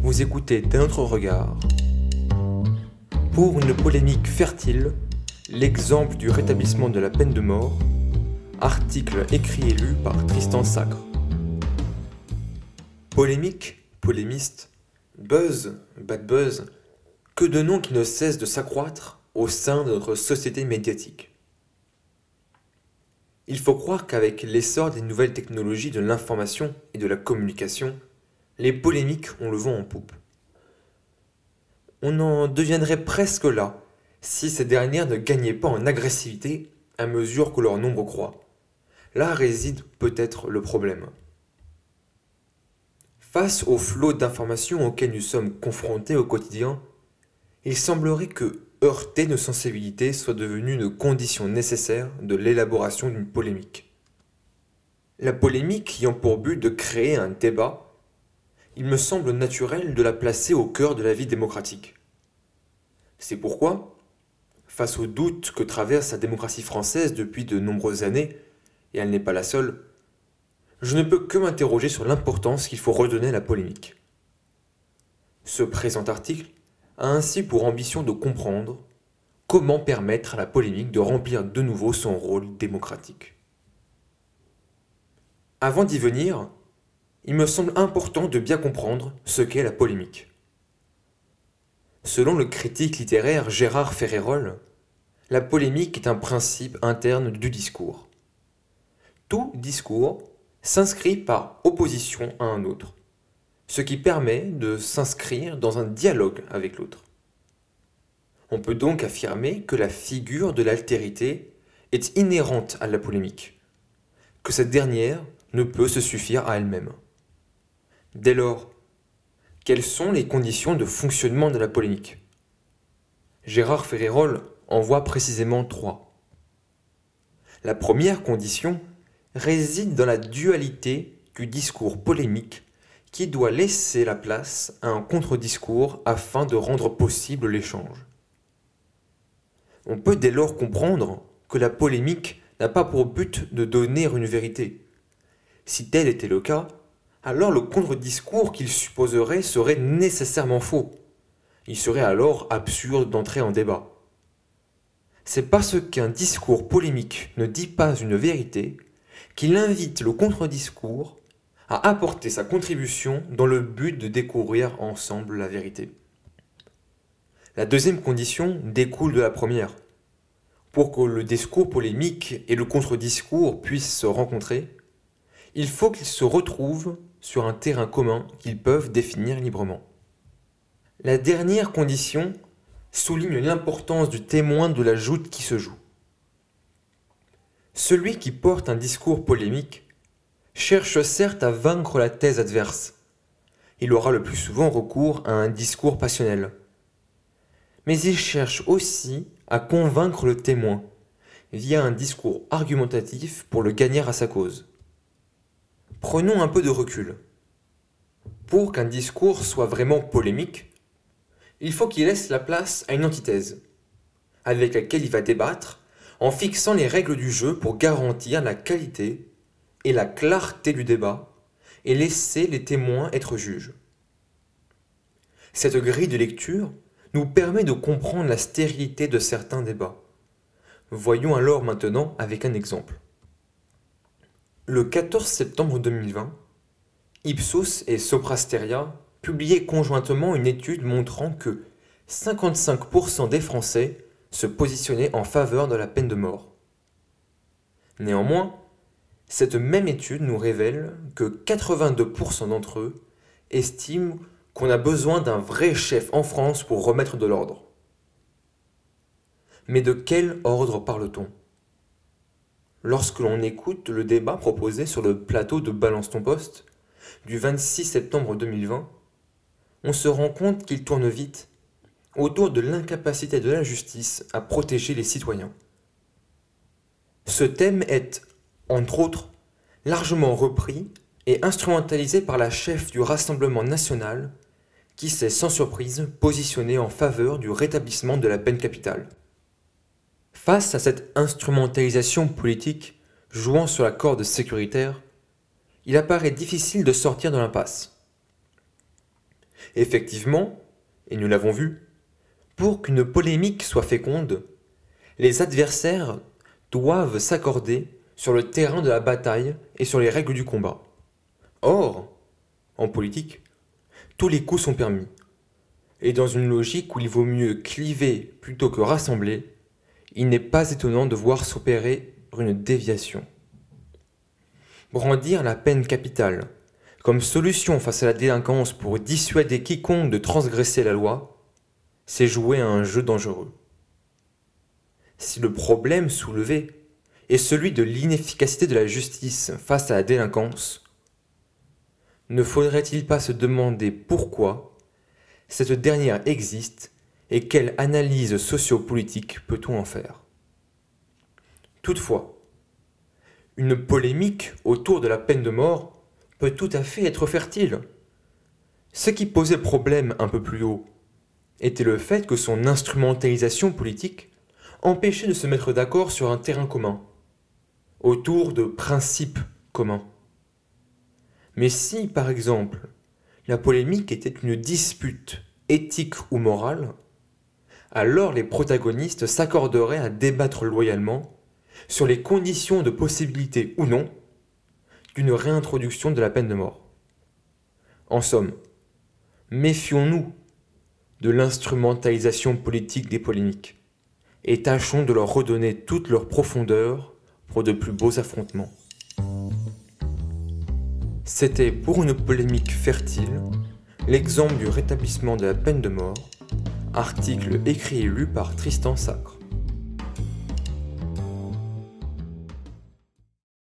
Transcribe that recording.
Vous écoutez D'un autre regard. Pour une polémique fertile, l'exemple du rétablissement de la peine de mort, article écrit et lu par Tristan Sacre. Polémique, polémiste, buzz, bad buzz, que de noms qui ne cessent de s'accroître au sein de notre société médiatique. Il faut croire qu'avec l'essor des nouvelles technologies de l'information et de la communication, les polémiques ont le vent en poupe. On en deviendrait presque là si ces dernières ne gagnaient pas en agressivité à mesure que leur nombre croît. Là réside peut-être le problème. Face au flot d'informations auxquelles nous sommes confrontés au quotidien, il semblerait que heurter nos sensibilités soit devenu une condition nécessaire de l'élaboration d'une polémique. La polémique ayant pour but de créer un débat, il me semble naturel de la placer au cœur de la vie démocratique. C'est pourquoi, face aux doutes que traverse la démocratie française depuis de nombreuses années, et elle n'est pas la seule, je ne peux que m'interroger sur l'importance qu'il faut redonner à la polémique. Ce présent article a ainsi pour ambition de comprendre comment permettre à la polémique de remplir de nouveau son rôle démocratique. Avant d'y venir, il me semble important de bien comprendre ce qu'est la polémique. Selon le critique littéraire Gérard Ferrérol, la polémique est un principe interne du discours. Tout discours s'inscrit par opposition à un autre ce qui permet de s'inscrire dans un dialogue avec l'autre. On peut donc affirmer que la figure de l'altérité est inhérente à la polémique, que cette dernière ne peut se suffire à elle-même. Dès lors, quelles sont les conditions de fonctionnement de la polémique? Gérard Ferrérol en voit précisément trois. La première condition réside dans la dualité du discours polémique qui doit laisser la place à un contre-discours afin de rendre possible l'échange. On peut dès lors comprendre que la polémique n'a pas pour but de donner une vérité. Si tel était le cas, alors le contre-discours qu'il supposerait serait nécessairement faux. Il serait alors absurde d'entrer en débat. C'est parce qu'un discours polémique ne dit pas une vérité qu'il invite le contre-discours a apporté sa contribution dans le but de découvrir ensemble la vérité. La deuxième condition découle de la première. Pour que le discours polémique et le contre-discours puissent se rencontrer, il faut qu'ils se retrouvent sur un terrain commun qu'ils peuvent définir librement. La dernière condition souligne l'importance du témoin de la joute qui se joue. Celui qui porte un discours polémique cherche certes à vaincre la thèse adverse. Il aura le plus souvent recours à un discours passionnel. Mais il cherche aussi à convaincre le témoin via un discours argumentatif pour le gagner à sa cause. Prenons un peu de recul. Pour qu'un discours soit vraiment polémique, il faut qu'il laisse la place à une antithèse, avec laquelle il va débattre en fixant les règles du jeu pour garantir la qualité et la clarté du débat et laisser les témoins être juges. Cette grille de lecture nous permet de comprendre la stérilité de certains débats. Voyons alors maintenant avec un exemple. Le 14 septembre 2020, Ipsos et Soprasteria publiaient conjointement une étude montrant que 55% des Français se positionnaient en faveur de la peine de mort. Néanmoins, cette même étude nous révèle que 82% d'entre eux estiment qu'on a besoin d'un vrai chef en France pour remettre de l'ordre. Mais de quel ordre parle-t-on? Lorsque l'on écoute le débat proposé sur le plateau de Balance ton poste du 26 septembre 2020, on se rend compte qu'il tourne vite autour de l'incapacité de la justice à protéger les citoyens. Ce thème est entre autres, largement repris et instrumentalisé par la chef du Rassemblement national, qui s'est sans surprise positionnée en faveur du rétablissement de la peine capitale. Face à cette instrumentalisation politique jouant sur la corde sécuritaire, il apparaît difficile de sortir de l'impasse. Effectivement, et nous l'avons vu, pour qu'une polémique soit féconde, les adversaires doivent s'accorder sur le terrain de la bataille et sur les règles du combat. Or, en politique, tous les coups sont permis. Et dans une logique où il vaut mieux cliver plutôt que rassembler, il n'est pas étonnant de voir s'opérer une déviation. Brandir la peine capitale comme solution face à la délinquance pour dissuader quiconque de transgresser la loi, c'est jouer à un jeu dangereux. Si le problème soulevé est celui de l'inefficacité de la justice face à la délinquance, ne faudrait-il pas se demander pourquoi cette dernière existe et quelle analyse sociopolitique peut-on en faire? Toutefois, une polémique autour de la peine de mort peut tout à fait être fertile. Ce qui posait problème un peu plus haut était le fait que son instrumentalisation politique empêchait de se mettre d'accord sur un terrain commun, autour de principes communs. Mais si, par exemple, la polémique était une dispute éthique ou morale, alors les protagonistes s'accorderaient à débattre loyalement sur les conditions de possibilité ou non d'une réintroduction de la peine de mort. En somme, méfions-nous de l'instrumentalisation politique des polémiques et tâchons de leur redonner toute leur profondeur pour de plus beaux affrontements. C'était pour une polémique fertile l'exemple du rétablissement de la peine de mort, article écrit et lu par Tristan Sacre.